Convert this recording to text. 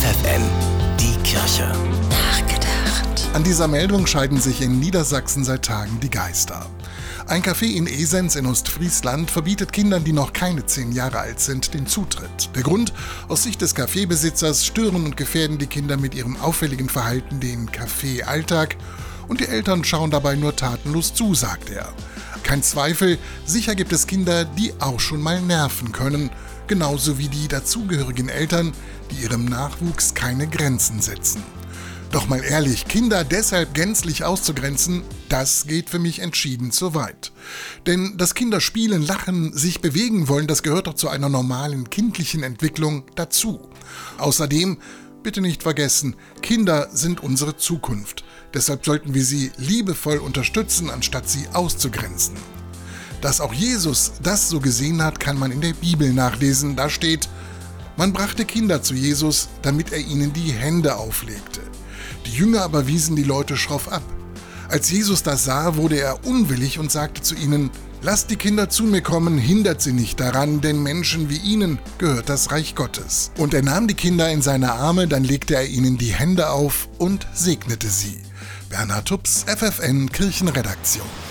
FFN, die Kirche. Nachgedacht. An dieser Meldung scheiden sich in Niedersachsen seit Tagen die Geister. Ein Café in Esens in Ostfriesland verbietet Kindern, die noch keine zehn Jahre alt sind, den Zutritt. Der Grund? Aus Sicht des Kaffeebesitzers stören und gefährden die Kinder mit ihrem auffälligen Verhalten den Kaffeealltag und die Eltern schauen dabei nur tatenlos zu, sagt er. Kein Zweifel, sicher gibt es Kinder, die auch schon mal nerven können, genauso wie die dazugehörigen Eltern, die ihrem Nachwuchs keine Grenzen setzen. Doch mal ehrlich, Kinder deshalb gänzlich auszugrenzen, das geht für mich entschieden zu weit. Denn dass Kinder spielen, lachen, sich bewegen wollen, das gehört doch zu einer normalen kindlichen Entwicklung dazu. Außerdem, bitte nicht vergessen, Kinder sind unsere Zukunft. Deshalb sollten wir sie liebevoll unterstützen, anstatt sie auszugrenzen. Dass auch Jesus das so gesehen hat, kann man in der Bibel nachlesen. Da steht, man brachte Kinder zu Jesus, damit er ihnen die Hände auflegte. Die Jünger aber wiesen die Leute schroff ab. Als Jesus das sah, wurde er unwillig und sagte zu ihnen, Lasst die Kinder zu mir kommen, hindert sie nicht daran, denn Menschen wie ihnen gehört das Reich Gottes. Und er nahm die Kinder in seine Arme, dann legte er ihnen die Hände auf und segnete sie. Bernhard Tups, FFN Kirchenredaktion.